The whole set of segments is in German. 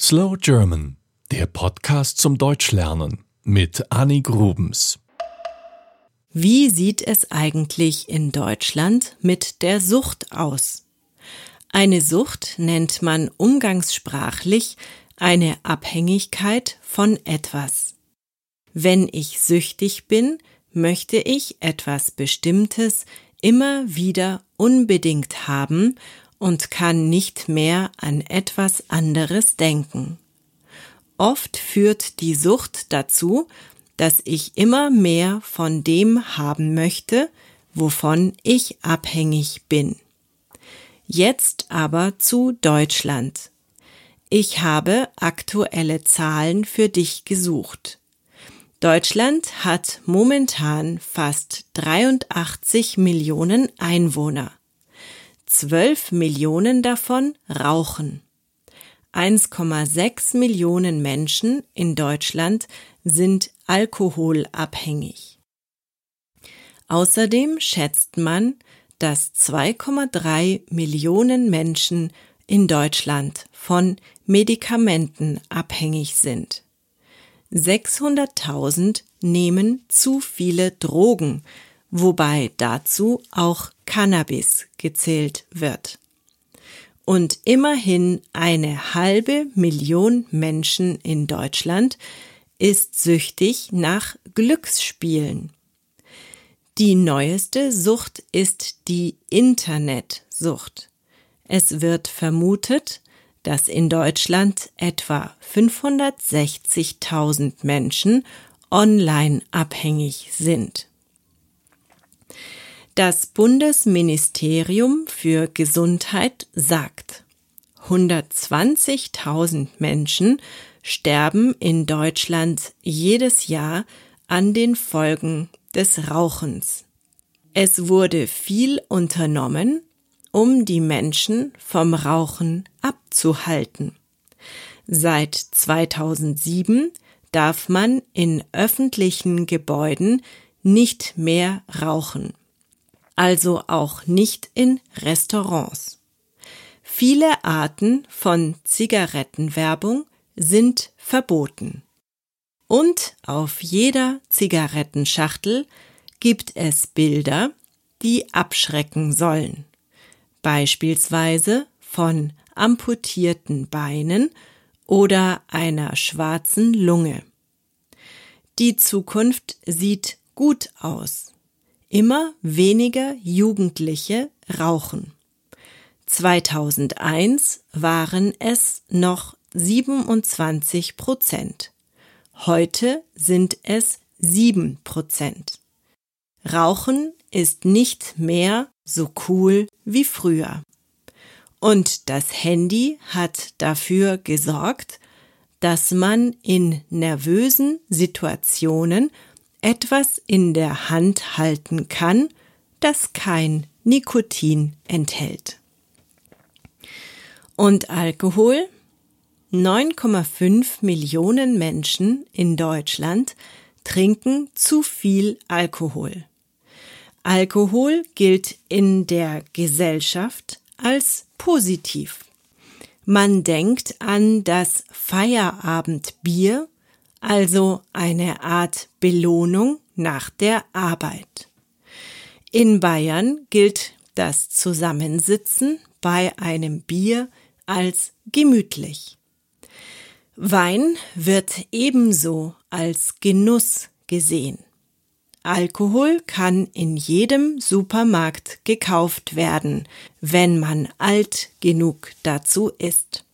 Slow German, der Podcast zum Deutschlernen mit Annie Grubens. Wie sieht es eigentlich in Deutschland mit der Sucht aus? Eine Sucht nennt man umgangssprachlich eine Abhängigkeit von etwas. Wenn ich süchtig bin, möchte ich etwas Bestimmtes immer wieder unbedingt haben und kann nicht mehr an etwas anderes denken. Oft führt die Sucht dazu, dass ich immer mehr von dem haben möchte, wovon ich abhängig bin. Jetzt aber zu Deutschland. Ich habe aktuelle Zahlen für dich gesucht. Deutschland hat momentan fast 83 Millionen Einwohner. 12 Millionen davon rauchen. 1,6 Millionen Menschen in Deutschland sind alkoholabhängig. Außerdem schätzt man, dass 2,3 Millionen Menschen in Deutschland von Medikamenten abhängig sind. 600.000 nehmen zu viele Drogen, wobei dazu auch Cannabis gezählt wird. Und immerhin eine halbe Million Menschen in Deutschland ist süchtig nach Glücksspielen. Die neueste Sucht ist die Internetsucht. Es wird vermutet, dass in Deutschland etwa 560.000 Menschen online abhängig sind. Das Bundesministerium für Gesundheit sagt, 120.000 Menschen sterben in Deutschland jedes Jahr an den Folgen des Rauchens. Es wurde viel unternommen, um die Menschen vom Rauchen abzuhalten. Seit 2007 darf man in öffentlichen Gebäuden nicht mehr rauchen also auch nicht in Restaurants. Viele Arten von Zigarettenwerbung sind verboten. Und auf jeder Zigarettenschachtel gibt es Bilder, die abschrecken sollen. Beispielsweise von amputierten Beinen oder einer schwarzen Lunge. Die Zukunft sieht gut aus. Immer weniger Jugendliche rauchen. 2001 waren es noch 27 Prozent. Heute sind es 7 Prozent. Rauchen ist nicht mehr so cool wie früher. Und das Handy hat dafür gesorgt, dass man in nervösen Situationen etwas in der Hand halten kann, das kein Nikotin enthält. Und Alkohol? 9,5 Millionen Menschen in Deutschland trinken zu viel Alkohol. Alkohol gilt in der Gesellschaft als positiv. Man denkt an das Feierabendbier also eine Art Belohnung nach der Arbeit. In Bayern gilt das Zusammensitzen bei einem Bier als gemütlich. Wein wird ebenso als Genuss gesehen. Alkohol kann in jedem Supermarkt gekauft werden, wenn man alt genug dazu ist.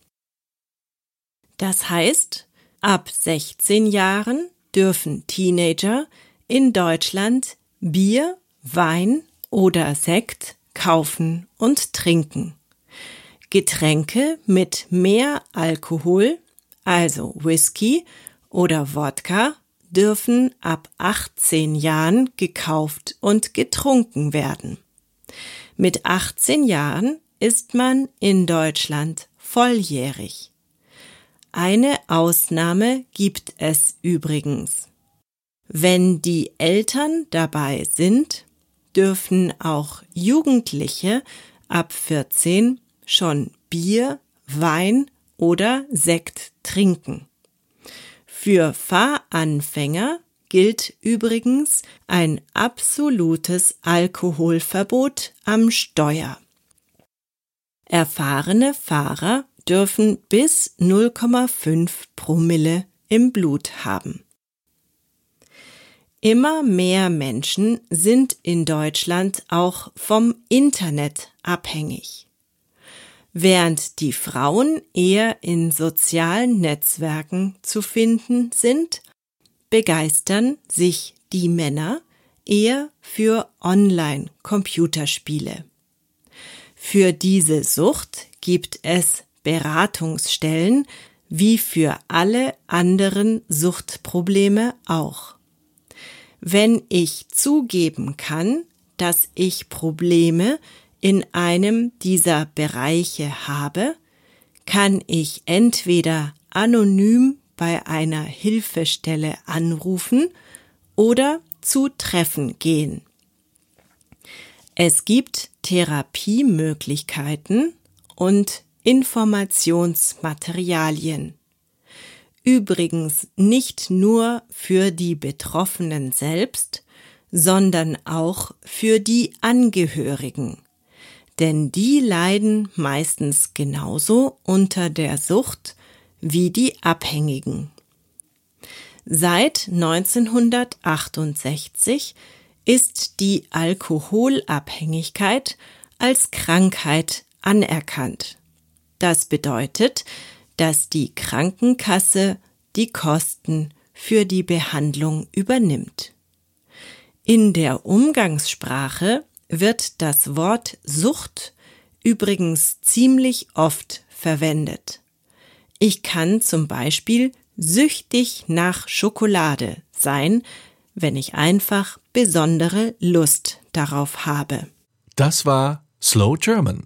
Das heißt, Ab 16 Jahren dürfen Teenager in Deutschland Bier, Wein oder Sekt kaufen und trinken. Getränke mit mehr Alkohol, also Whisky oder Wodka, dürfen ab 18 Jahren gekauft und getrunken werden. Mit 18 Jahren ist man in Deutschland volljährig. Eine Ausnahme gibt es übrigens. Wenn die Eltern dabei sind, dürfen auch Jugendliche ab 14 schon Bier, Wein oder Sekt trinken. Für Fahranfänger gilt übrigens ein absolutes Alkoholverbot am Steuer. Erfahrene Fahrer dürfen bis 0,5 Promille im Blut haben. Immer mehr Menschen sind in Deutschland auch vom Internet abhängig. Während die Frauen eher in sozialen Netzwerken zu finden sind, begeistern sich die Männer eher für Online-Computerspiele. Für diese Sucht gibt es Beratungsstellen wie für alle anderen Suchtprobleme auch. Wenn ich zugeben kann, dass ich Probleme in einem dieser Bereiche habe, kann ich entweder anonym bei einer Hilfestelle anrufen oder zu Treffen gehen. Es gibt Therapiemöglichkeiten und Informationsmaterialien. Übrigens nicht nur für die Betroffenen selbst, sondern auch für die Angehörigen. Denn die leiden meistens genauso unter der Sucht wie die Abhängigen. Seit 1968 ist die Alkoholabhängigkeit als Krankheit anerkannt. Das bedeutet, dass die Krankenkasse die Kosten für die Behandlung übernimmt. In der Umgangssprache wird das Wort Sucht übrigens ziemlich oft verwendet. Ich kann zum Beispiel süchtig nach Schokolade sein, wenn ich einfach besondere Lust darauf habe. Das war Slow German,